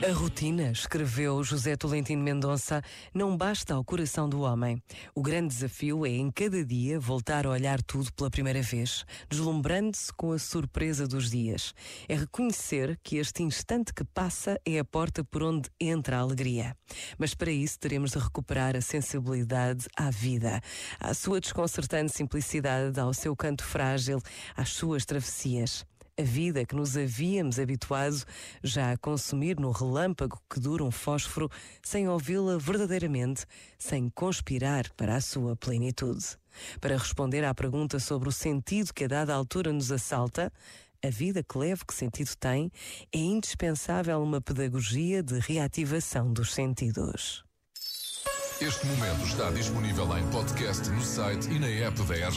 A rotina, escreveu José Tolentino Mendonça, não basta ao coração do homem. O grande desafio é, em cada dia, voltar a olhar tudo pela primeira vez, deslumbrando-se com a surpresa dos dias. É reconhecer que este instante que passa é a porta por onde entra a alegria. Mas para isso teremos de recuperar a sensibilidade à vida, à sua desconcertante simplicidade, ao seu canto frágil, às suas travessias a vida que nos havíamos habituado já a consumir no relâmpago que dura um fósforo, sem ouvi-la verdadeiramente, sem conspirar para a sua plenitude. Para responder à pergunta sobre o sentido que a dada altura nos assalta, a vida que leva que sentido tem, é indispensável uma pedagogia de reativação dos sentidos. Este momento está disponível em podcast no site e na app da.